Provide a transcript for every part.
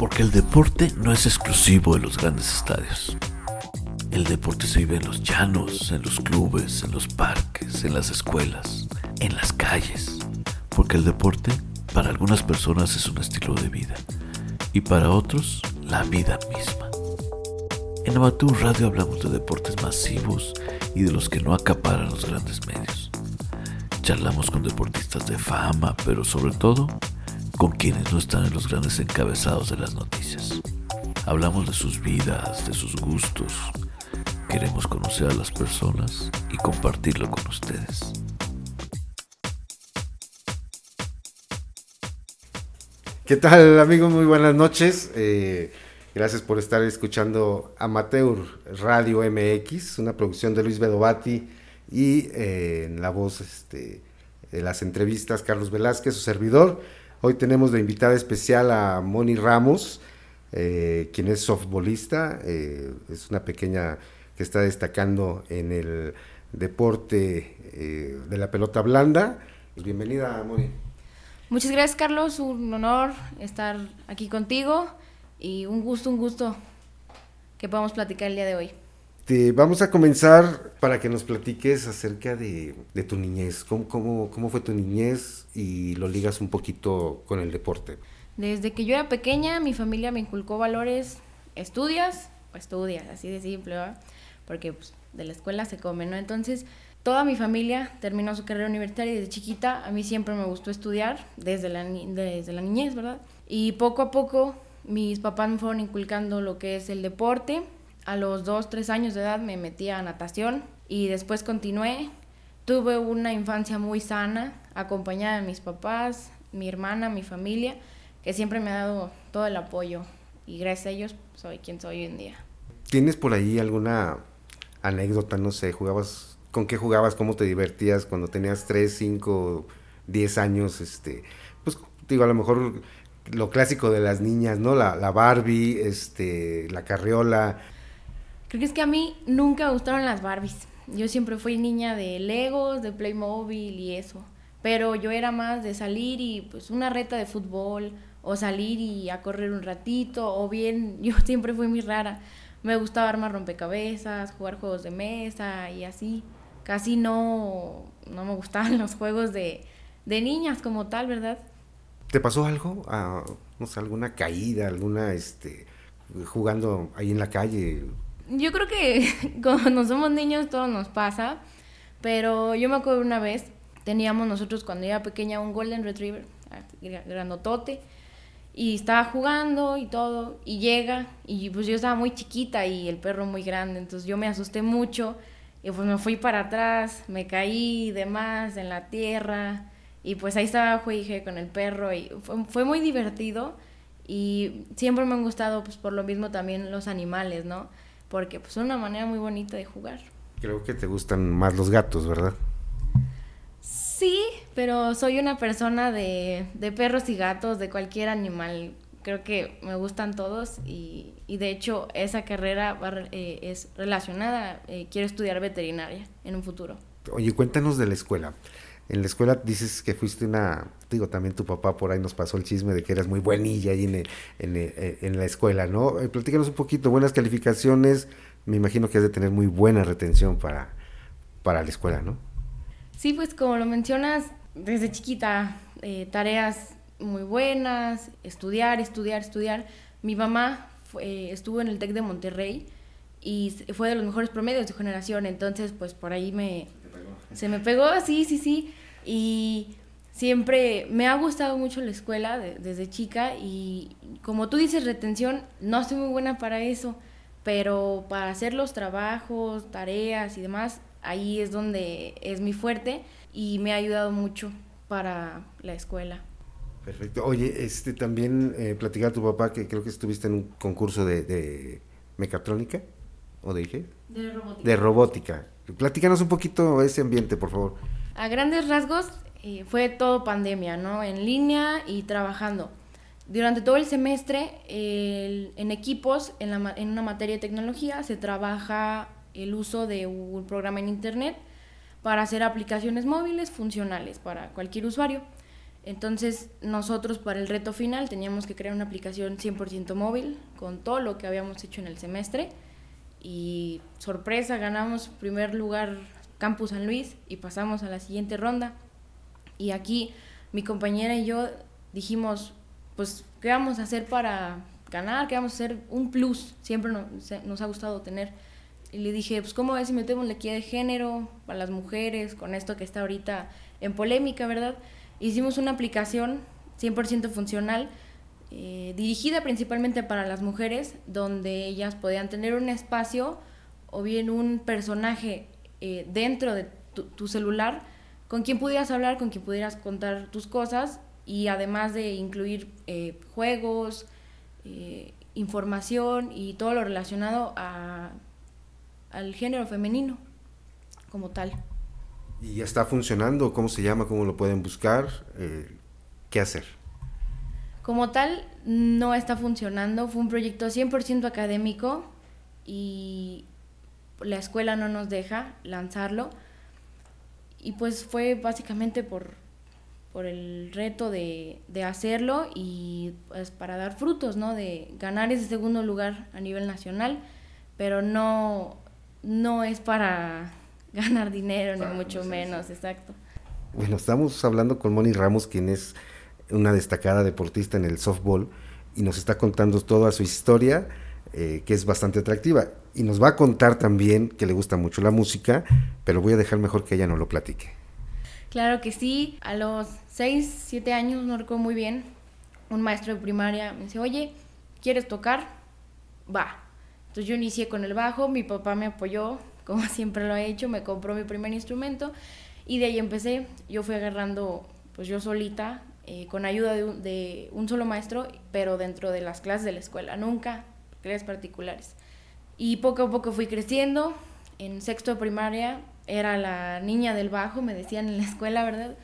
Porque el deporte no es exclusivo de los grandes estadios. El deporte se vive en los llanos, en los clubes, en los parques, en las escuelas, en las calles. Porque el deporte para algunas personas es un estilo de vida y para otros la vida misma. En Amateur Radio hablamos de deportes masivos y de los que no acaparan los grandes medios. Charlamos con deportistas de fama, pero sobre todo con quienes no están en los grandes encabezados de las noticias. Hablamos de sus vidas, de sus gustos. Queremos conocer a las personas y compartirlo con ustedes. ¿Qué tal amigos? Muy buenas noches. Eh, gracias por estar escuchando Amateur Radio MX, una producción de Luis Bedovati y eh, en la voz este, de las entrevistas Carlos Velázquez, su servidor. Hoy tenemos de invitada especial a Moni Ramos, eh, quien es softbolista, eh, es una pequeña que está destacando en el deporte eh, de la pelota blanda. Bienvenida, Moni. Muchas gracias, Carlos. Un honor estar aquí contigo y un gusto, un gusto que podamos platicar el día de hoy. Te vamos a comenzar para que nos platiques acerca de, tu niñez. ¿Cómo, fue tu niñez? Y lo ligas un poquito con el deporte. Desde que yo era pequeña, mi familia me inculcó valores, estudias o estudias, así de simple. Porque pues, de la escuela se come, ¿no? Entonces, toda mi familia terminó su carrera universitaria y desde chiquita a mí siempre me gustó estudiar, desde la, desde la niñez, ¿verdad? Y poco a poco mis papás me fueron inculcando lo que es el deporte, a los 2, 3 años de edad me metí a natación y después continué. Tuve una infancia muy sana, acompañada de mis papás, mi hermana, mi familia, que siempre me ha dado todo el apoyo y gracias a ellos soy quien soy hoy en día. ¿Tienes por ahí alguna anécdota, no sé, jugabas, con qué jugabas, cómo te divertías cuando tenías 3, 5, 10 años, este, pues digo, a lo mejor lo clásico de las niñas, ¿no? La, la Barbie, este, la carriola, Creo que es que a mí nunca me gustaron las Barbies. Yo siempre fui niña de Legos, de Playmobil y eso. Pero yo era más de salir y pues una reta de fútbol o salir y a correr un ratito o bien yo siempre fui muy rara. Me gustaba armar rompecabezas, jugar juegos de mesa y así. Casi no, no me gustaban los juegos de, de niñas como tal, ¿verdad? ¿Te pasó algo? Ah, no sé, alguna caída, alguna, este, jugando ahí en la calle, yo creo que cuando somos niños todo nos pasa, pero yo me acuerdo una vez, teníamos nosotros cuando era pequeña un Golden Retriever, ah, grandotote, y estaba jugando y todo, y llega, y pues yo estaba muy chiquita y el perro muy grande, entonces yo me asusté mucho, y pues me fui para atrás, me caí y demás en la tierra, y pues ahí estaba juegue con el perro, y fue, fue muy divertido, y siempre me han gustado, pues por lo mismo también los animales, ¿no? Porque pues, es una manera muy bonita de jugar. Creo que te gustan más los gatos, ¿verdad? Sí, pero soy una persona de, de perros y gatos, de cualquier animal. Creo que me gustan todos y, y de hecho esa carrera eh, es relacionada. Eh, quiero estudiar veterinaria en un futuro. Oye, cuéntanos de la escuela. En la escuela dices que fuiste una, digo, también tu papá por ahí nos pasó el chisme de que eras muy buenilla ahí en, en, en, la escuela, ¿no? Eh, platícanos un poquito, buenas calificaciones, me imagino que has de tener muy buena retención para, para la escuela, ¿no? Sí, pues como lo mencionas, desde chiquita, eh, tareas muy buenas, estudiar, estudiar, estudiar. Mi mamá fue, estuvo en el TEC de Monterrey y fue de los mejores promedios de su generación, entonces pues por ahí me... Se me pegó, sí, sí, sí. Y siempre me ha gustado mucho la escuela desde chica y como tú dices, retención, no soy muy buena para eso, pero para hacer los trabajos, tareas y demás, ahí es donde es mi fuerte y me ha ayudado mucho para la escuela. Perfecto. Oye, este también eh, platicar a tu papá que creo que estuviste en un concurso de, de mecatrónica o de qué? De robótica. De robótica. Platícanos un poquito ese ambiente, por favor. A grandes rasgos, eh, fue todo pandemia, ¿no? En línea y trabajando. Durante todo el semestre, en equipos, en, en una materia de tecnología, se trabaja el uso de un programa en Internet para hacer aplicaciones móviles funcionales para cualquier usuario. Entonces nosotros para el reto final teníamos que crear una aplicación 100% móvil con todo lo que habíamos hecho en el semestre y sorpresa, ganamos primer lugar Campus San Luis y pasamos a la siguiente ronda. Y aquí mi compañera y yo dijimos, pues, ¿qué vamos a hacer para ganar? ¿Qué vamos a hacer? Un plus, siempre nos, ha gustado tener. Y le dije, pues, ¿cómo es si metemos la equidad de género para las mujeres con esto que está ahorita en polémica, verdad? Hicimos una aplicación 100% funcional, eh, dirigida principalmente para las mujeres, donde ellas podían tener un espacio o bien un personaje eh, dentro de tu, celular con quien pudieras hablar, con quien pudieras contar tus cosas y además de incluir eh, juegos, información y todo lo relacionado a, al género femenino como tal. ¿Y ya está funcionando? ¿Cómo se llama? ¿Cómo lo pueden buscar? Eh, ¿Qué hacer? Como tal, no está funcionando. Fue un proyecto 100% académico y la escuela no nos deja lanzarlo. Y pues fue básicamente por, por el reto de, de, hacerlo y pues para dar frutos, ¿no? De ganar ese segundo lugar a nivel nacional, pero no, no es para ganar dinero, ni mucho menos, exacto. Bueno, estamos hablando con Moni Ramos, quien es una destacada deportista en el softball, y nos está contando toda su historia, eh, que es bastante atractiva. Y nos va a contar también que le gusta mucho la música, pero voy a dejar mejor que ella no lo platique. Claro que sí, a los 6, 7 años, no recuerdo muy bien, un maestro de primaria me dice, oye, ¿quieres tocar? Va. Entonces yo inicié con el bajo, mi papá me apoyó, como siempre lo he hecho, me compró mi primer instrumento y de ahí empecé. Yo fui agarrando, pues yo solita, eh, con ayuda de un, solo maestro, pero dentro de las clases de la escuela, nunca clases particulares. Y poco a poco fui creciendo. En sexto de primaria era la niña del bajo, me decían en la escuela, ¿verdad?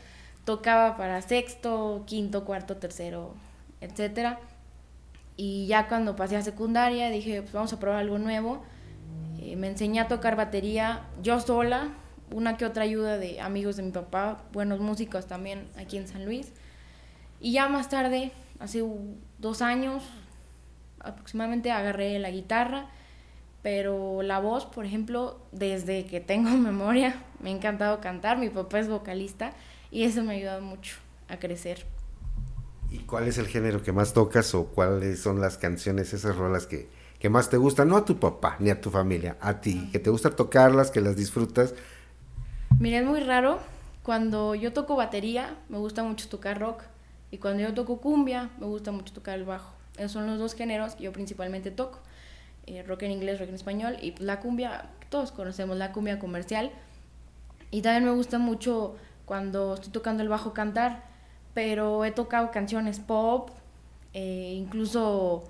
Tocaba para sexto, quinto, cuarto, tercero, etcétera. Y ya cuando pasé a secundaria dije, pues vamos a probar algo nuevo eh, me enseñé a tocar batería yo sola, una que otra ayuda de amigos de mi papá, buenos músicos también aquí en San Luis. Y ya más tarde, hace dos años aproximadamente, agarré la guitarra, pero la voz, por ejemplo, desde que tengo memoria, me ha encantado cantar, mi papá es vocalista y eso me ha ayudado mucho a crecer. ¿Y cuál es el género que más tocas o cuáles son las canciones, esas rolas que, que más te gustan, no a tu papá ni a tu familia, a ti, que te gusta tocarlas, que las disfrutas. Mira, es muy raro. Cuando yo toco batería, me gusta mucho tocar rock. Y cuando yo toco cumbia, me gusta mucho tocar el bajo. Esos son los dos géneros que yo principalmente toco. Eh, rock en inglés, rock en español. Y la cumbia, todos conocemos la cumbia comercial. Y también me gusta mucho cuando estoy tocando el bajo cantar. Pero he tocado canciones pop, eh, incluso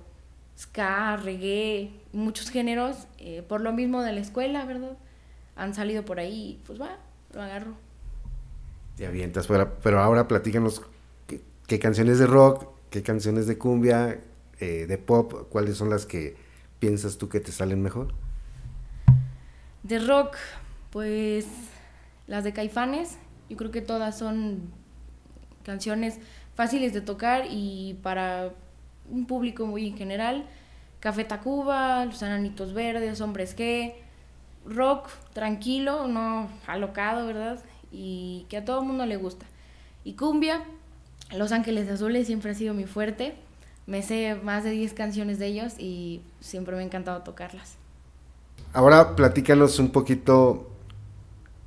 ska, reggae, muchos géneros, eh, por lo mismo de la escuela, ¿verdad? Han salido por ahí, pues va, lo agarro. Te avientas, pero ahora platícanos qué, canciones de rock, qué canciones de cumbia, eh, de pop, cuáles son las que piensas tú que te salen mejor. De rock, pues las de Caifanes, yo creo que todas son canciones fáciles de tocar y para un público muy en general. Café Tacuba, Los Ananitos Verdes, Hombres que rock tranquilo, no alocado, ¿verdad? Y que a todo el mundo le gusta. Y cumbia, Los Ángeles Azules siempre ha sido mi fuerte. Me sé más de 10 canciones de ellos y siempre me ha encantado tocarlas. Ahora platícanos un poquito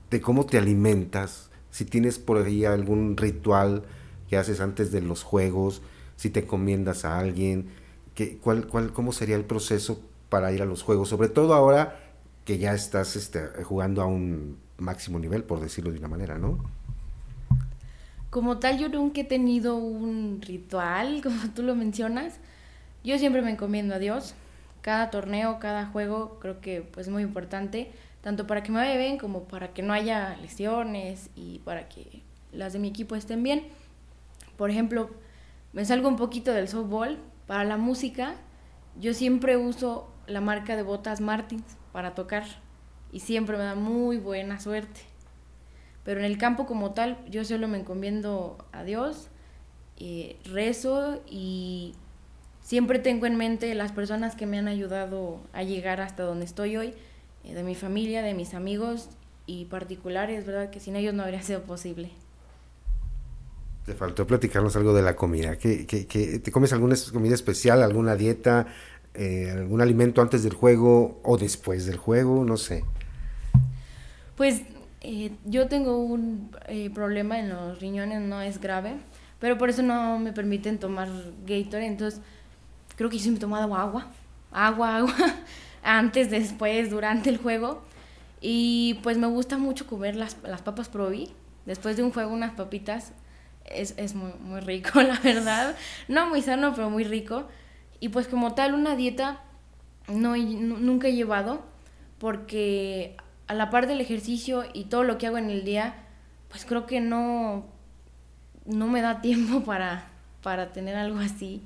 de cómo te alimentas, si tienes por ahí algún ritual que haces antes de los juegos, si te encomiendas a alguien, que, cuál, cuál, cómo sería el proceso para ir a los juegos, sobre todo ahora que ya estás este, jugando a un máximo nivel, por decirlo de una manera, ¿no? Como tal, yo nunca he tenido un ritual, como tú lo mencionas. Yo siempre me encomiendo a Dios. Cada torneo, cada juego, creo que pues, es muy importante, tanto para que me vaya bien como para que no haya lesiones y para que las de mi equipo estén bien. Por ejemplo, me salgo un poquito del softball. Para la música, yo siempre uso la marca de botas Martins para tocar y siempre me da muy buena suerte. Pero en el campo como tal, yo solo me encomiendo a Dios, eh, rezo y siempre tengo en mente las personas que me han ayudado a llegar hasta donde estoy hoy, eh, de mi familia, de mis amigos y particulares, ¿verdad? Que sin ellos no habría sido posible. Te faltó platicarnos algo de la comida. ¿Qué, qué, qué te comes alguna comida especial, alguna dieta, eh, algún alimento antes del juego o después del juego? No sé. Pues eh, yo tengo un eh, problema en los riñones, no es grave, pero por eso no me permiten tomar Gatorade, entonces creo que yo siempre he tomado agua, agua, agua, antes, después, durante el juego. Y pues me gusta mucho comer las, las papas Provi. Después de un juego, unas papitas. Es, es muy, muy rico, la verdad. No muy sano, pero muy rico. Y pues como tal, una dieta no, nunca he llevado porque a la par del ejercicio y todo lo que hago en el día, pues creo que no, no me da tiempo para, para tener algo así.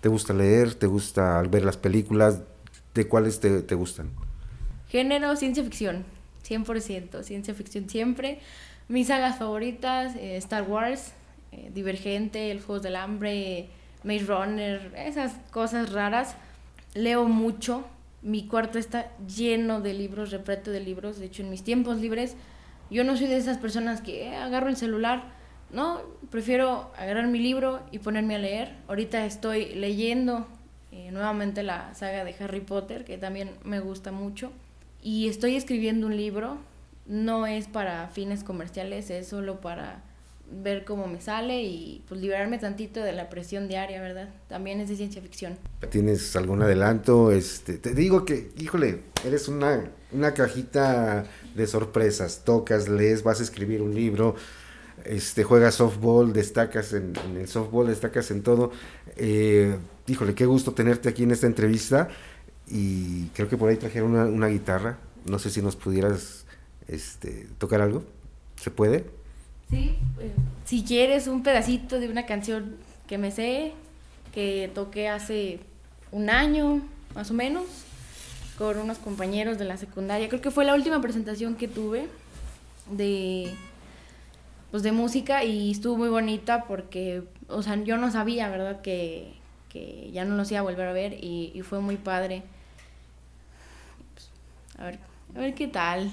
¿Te gusta leer? ¿Te gusta ver las películas? ¿De cuáles te, te gustan? Género, ciencia ficción, 100%, ciencia ficción siempre. Mis sagas favoritas, eh, Star Wars, eh, Divergente, El Juegos del Hambre, Maze Runner, esas cosas raras. Leo mucho, mi cuarto está lleno de libros, repleto de libros. De hecho, en mis tiempos libres, yo no soy de esas personas que eh, agarro el celular. No, prefiero agarrar mi libro y ponerme a leer. Ahorita estoy leyendo eh, nuevamente la saga de Harry Potter, que también me gusta mucho. Y estoy escribiendo un libro. No es para fines comerciales, es solo para ver cómo me sale y pues liberarme tantito de la presión diaria, ¿verdad? También es de ciencia ficción. ¿Tienes algún adelanto? Este, te digo que, híjole, eres una, una cajita de sorpresas. Tocas, lees, vas a escribir un libro, este, juegas softball, destacas en, en el softball, destacas en todo. Eh, híjole, qué gusto tenerte aquí en esta entrevista. Y creo que por ahí trajeron una, una guitarra. No sé si nos pudieras este, tocar algo. ¿Se puede? Sí, eh, si quieres un pedacito de una canción que me sé, que toqué hace un año, más o menos, con unos compañeros de la secundaria. Creo que fue la última presentación que tuve de pues de música y estuvo muy bonita porque, o sea, yo no sabía, ¿verdad? Que, que ya no los iba a volver a ver y, y fue muy padre. Pues, a ver, a ver qué tal.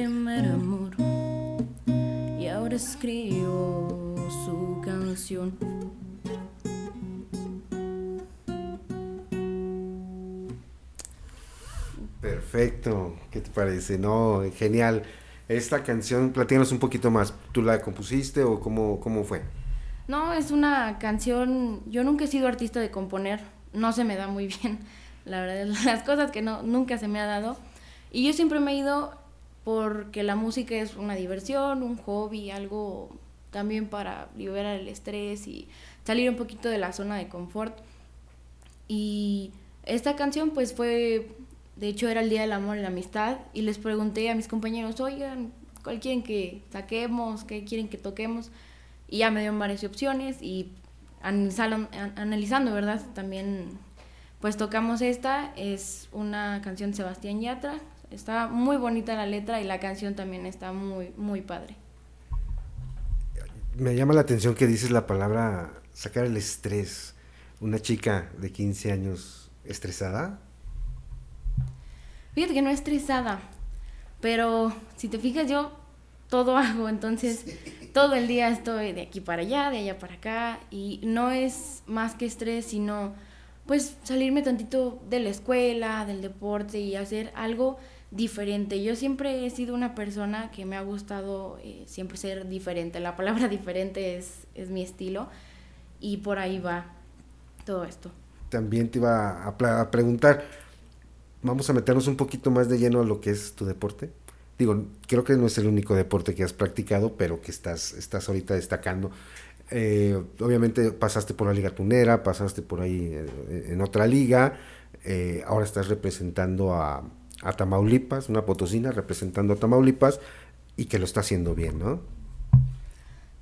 Primer amor y ahora escribo su canción. Perfecto, ¿qué te parece? No, genial. Esta canción, platícanos un poquito más. ¿Tú la compusiste o cómo, cómo fue? No, es una canción, yo nunca he sido artista de componer, no se me da muy bien, la verdad, las cosas que no, nunca se me ha dado. Y yo siempre me he ido porque la música es una diversión, un hobby, algo también para liberar el estrés y salir un poquito de la zona de confort. Y esta canción pues fue, de hecho era el Día del Amor y la Amistad y les pregunté a mis compañeros, oigan, ¿cuál quieren que saquemos? ¿Qué quieren que toquemos? Y ya me dieron varias opciones y analizando, ¿verdad? También pues tocamos esta, es una canción de Sebastián Yatra, está muy bonita la letra y la canción también está muy, muy padre. Me llama la atención que dices la palabra sacar el estrés. Una chica de 15 años estresada. Fíjate que no estresada, pero si te fijas yo todo hago, entonces todo el día estoy de aquí para allá, de allá para acá y no es más que estrés, sino pues salirme tantito de la escuela, del deporte y hacer algo diferente. Yo siempre he sido una persona que me ha gustado eh, siempre ser diferente. La palabra diferente es, es mi estilo y por ahí va todo esto. También te iba a, preguntar, vamos a meternos un poquito más de lleno a lo que es tu deporte. Digo, creo que no es el único deporte que has practicado, pero que estás, estás ahorita destacando. Eh, obviamente pasaste por la Liga Tunera, pasaste por ahí eh, en, otra liga, ahora estás representando a, a Tamaulipas, una potosina representando a Tamaulipas y que lo está haciendo bien, ¿no?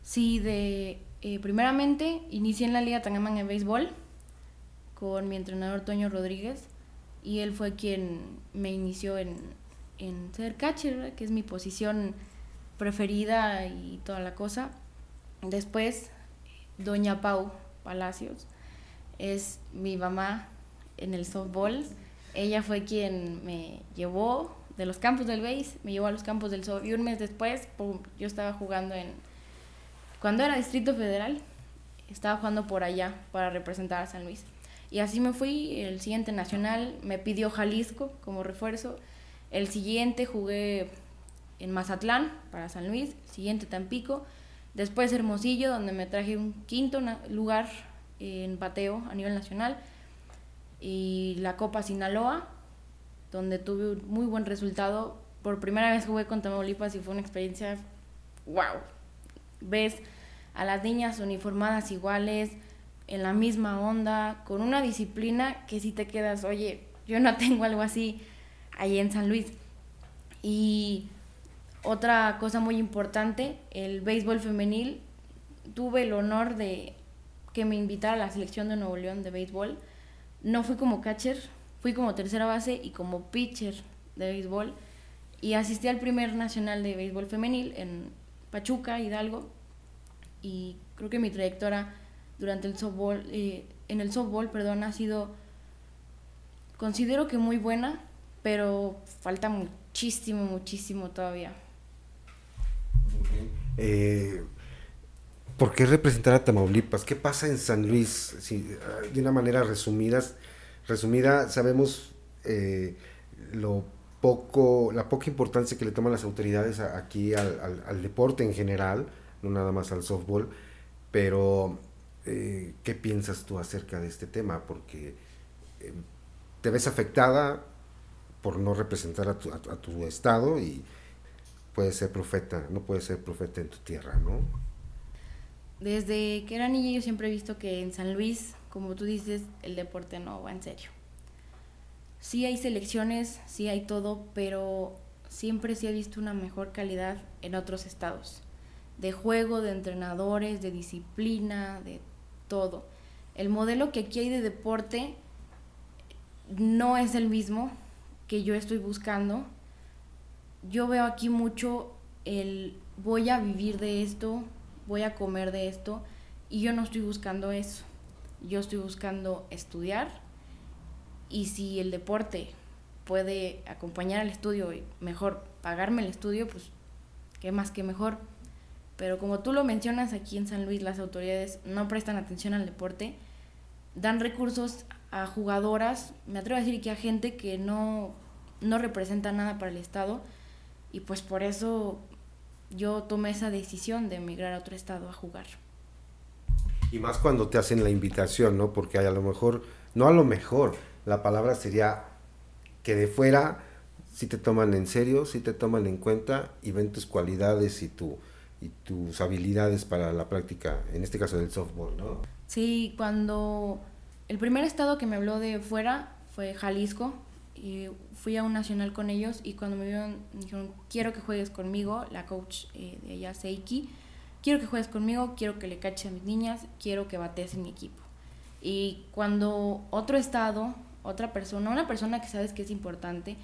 Sí, de eh, primeramente inicié en la Liga Tangamán en béisbol con mi entrenador Toño Rodríguez y él fue quien me inició en, en ser catcher, que es mi posición preferida y toda la cosa. Después, Doña Pau Palacios es mi mamá en el softball ella fue quien me llevó de los campos del base, me llevó a los campos del sol y un mes después, yo estaba jugando en, cuando era Distrito Federal, estaba jugando por allá para representar a San Luis. Y así me fui, el siguiente nacional me pidió Jalisco como refuerzo, el siguiente jugué en Mazatlán para San Luis, siguiente Tampico, después Hermosillo donde me traje un quinto lugar en pateo a nivel nacional y la Copa Sinaloa, donde tuve un muy buen resultado. Por primera vez jugué con Tamaulipas y fue una experiencia wow. Ves a las niñas uniformadas iguales, en la misma onda, con una disciplina que si te quedas, oye, yo no tengo algo así ahí en San Luis. Y otra cosa muy importante, el béisbol femenil. Tuve el honor de que me invitara a la selección de Nuevo León de béisbol no fui como catcher, fui como tercera base y como pitcher de béisbol. Y asistí al primer nacional de béisbol femenil en Pachuca, Hidalgo. Y creo que mi trayectoria durante el softball, eh, en el softball, perdón, ha sido, considero que muy buena, pero falta muchísimo, muchísimo todavía. Eh, ¿Por qué representar a Tamaulipas? ¿Qué pasa en San Luis? de una manera resumida, resumida sabemos eh, lo poco, la poca importancia que le toman las autoridades aquí al, deporte en general, no nada más al softball, pero eh, ¿qué piensas tú acerca de este tema? Porque eh, te ves afectada por no representar a tu, a tu estado y puedes ser profeta, no puedes ser profeta en tu tierra, ¿no? Desde que era niña yo siempre he visto que en San Luis, como tú dices, el deporte no va en serio. Sí hay selecciones, sí hay todo, pero siempre sí he visto una mejor calidad en otros estados. De juego, de entrenadores, de disciplina, de todo. El modelo que aquí hay de deporte no es el mismo que yo estoy buscando. Yo veo aquí mucho el voy a vivir de esto, voy a comer de esto y yo no estoy buscando eso. Yo estoy buscando estudiar y si el deporte puede acompañar al estudio y mejor pagarme el estudio, pues qué más que mejor. Pero como tú lo mencionas aquí en San Luis, las autoridades no prestan atención al deporte, dan recursos a jugadoras, me atrevo a decir que a gente que no, no representa nada para el Estado y pues por eso yo tomé esa decisión de emigrar a otro estado a jugar. Y más cuando te hacen la invitación, ¿no? Porque a lo mejor, no a lo mejor, la palabra sería que de fuera si te toman en serio, si te toman en cuenta y ven tus cualidades y, tu, y tus habilidades para la práctica, en este caso del softball, ¿no? Sí, cuando el primer estado que me habló de fuera fue Jalisco, fui a un nacional con ellos y cuando me vieron dijeron, quiero que juegues conmigo, la coach eh, de ella, Seiki, quiero que juegues conmigo, quiero que le caches a mis niñas, quiero que bates en mi equipo. Y cuando otro estado, otra persona, una persona que sabes que es importante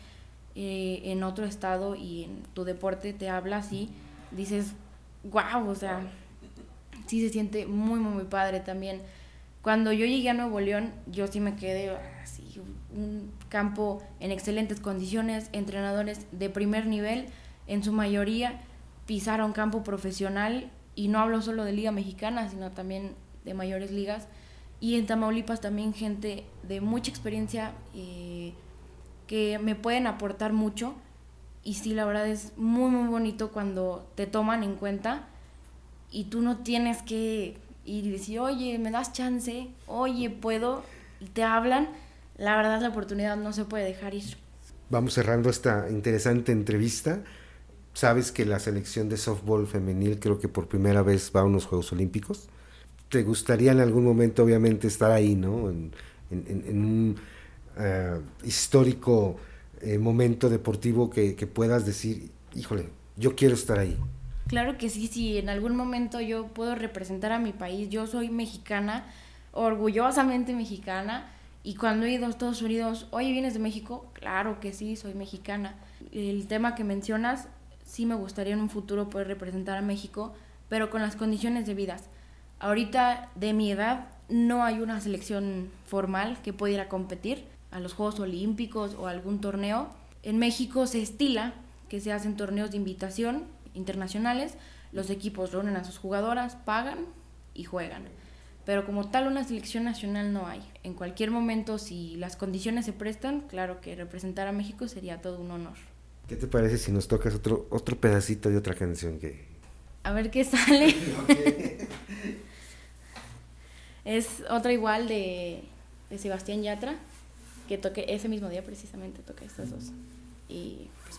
eh, en otro estado y en tu deporte te habla así, dices, wow, o sea, sí se siente muy, muy, muy padre también. Cuando yo llegué a Nuevo León, yo sí me quedé así, un campo en excelentes condiciones, entrenadores de primer nivel, en su mayoría pisaron campo profesional y no hablo solo de Liga Mexicana, sino también de mayores ligas. Y en Tamaulipas también gente de mucha experiencia eh, que me pueden aportar mucho Y sí, la verdad es muy, muy bonito cuando te toman en cuenta y tú no tienes que ir y decir, oye, me das chance, oye, puedo, y te hablan. La verdad, la oportunidad no se puede dejar ir. Vamos cerrando esta interesante entrevista. Sabes que la selección de softball femenil creo que por primera vez va a unos Juegos Olímpicos. ¿Te gustaría en algún momento, obviamente, estar ahí, ¿no? En, un eh, histórico eh, momento deportivo que, que puedas decir, híjole, yo quiero estar ahí. Claro que sí, si en algún momento yo puedo representar a mi país, yo soy mexicana, orgullosamente mexicana, y cuando he ido a Estados Unidos, oye, ¿vienes de México? Claro que sí, soy mexicana. El tema que mencionas, sí me gustaría en un futuro poder representar a México, pero con las condiciones debidas. Ahorita, de mi edad, no hay una selección formal que pueda ir a competir a los Juegos Olímpicos o algún torneo. En México se estila que se hacen torneos de invitación internacionales, los equipos reúnen a sus jugadoras, pagan y juegan. Pero como tal una selección nacional no hay. En cualquier momento, si las condiciones se prestan, claro que representar a México sería todo un honor. ¿Qué te parece si nos tocas otro, otro pedacito de otra canción que... A ver qué sale. es otra igual de, de Sebastián Yatra, que toque ese mismo día precisamente, toca estas dos. Y pues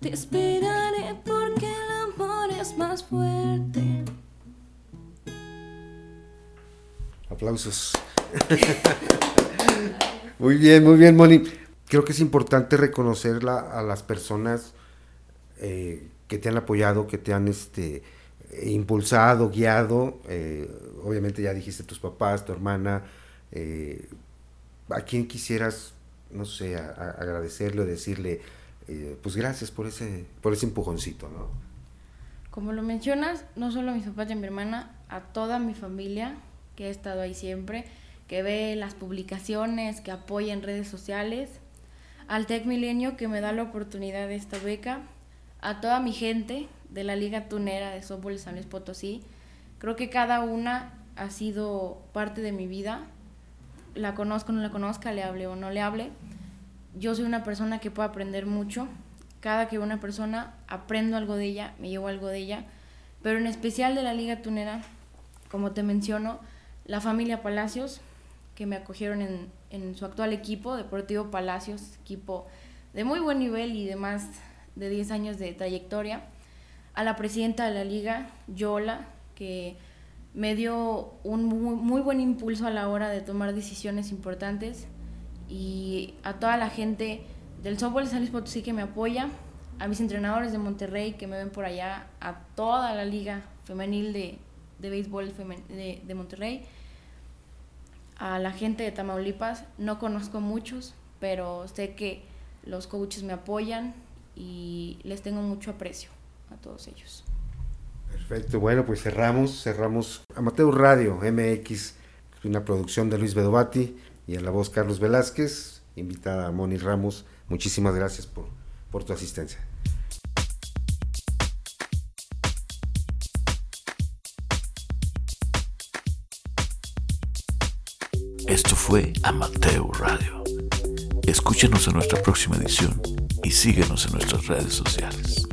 Te esperaré porque el amor es más fuerte. Aplausos. muy bien, muy bien, Moni. Creo que es importante reconocer a las personas eh, que te han apoyado, que te han este, impulsado, guiado. Eh, obviamente ya dijiste tus papás, tu hermana. Eh, ¿A quién quisieras, no sé, agradecerle o decirle, eh, pues gracias por ese, por ese empujoncito, ¿no? Como lo mencionas, no solo a mis papás y a mi hermana, a toda mi familia que ha estado ahí siempre, que ve las publicaciones, que apoya en redes sociales, al Tec Milenio que me da la oportunidad de esta beca, a toda mi gente de la Liga Tunera de Softball San Luis Potosí. Creo que cada una ha sido parte de mi vida. La conozco o no la conozca, le hable o no le hable yo soy una persona que puede aprender mucho. Cada que una persona aprendo algo de ella, me llevo algo de ella. Pero en especial de la Liga Tunera, como te menciono, la familia Palacios, que me acogieron en, en su actual equipo, Deportivo Palacios, equipo de muy buen nivel y de más de 10 años de trayectoria. A la presidenta de la liga, Yola, que me dio un muy buen impulso a la hora de tomar decisiones importantes y a toda la gente del softball de San Luis Potosí que me apoya, a mis entrenadores de Monterrey que me ven por allá, a toda la liga femenil de, de béisbol de, de, Monterrey, a la gente de Tamaulipas, no conozco muchos, pero sé que los coaches me apoyan y les tengo mucho aprecio a todos ellos. Perfecto, bueno, pues cerramos, cerramos Amateur Radio MX, una producción de Luis Bedovati y a la voz Carlos Velázquez, invitada a Moni Ramos. Muchísimas gracias por, por tu asistencia. Esto fue Amateur Radio. Escúchenos en nuestra próxima edición y síguenos en nuestras redes sociales.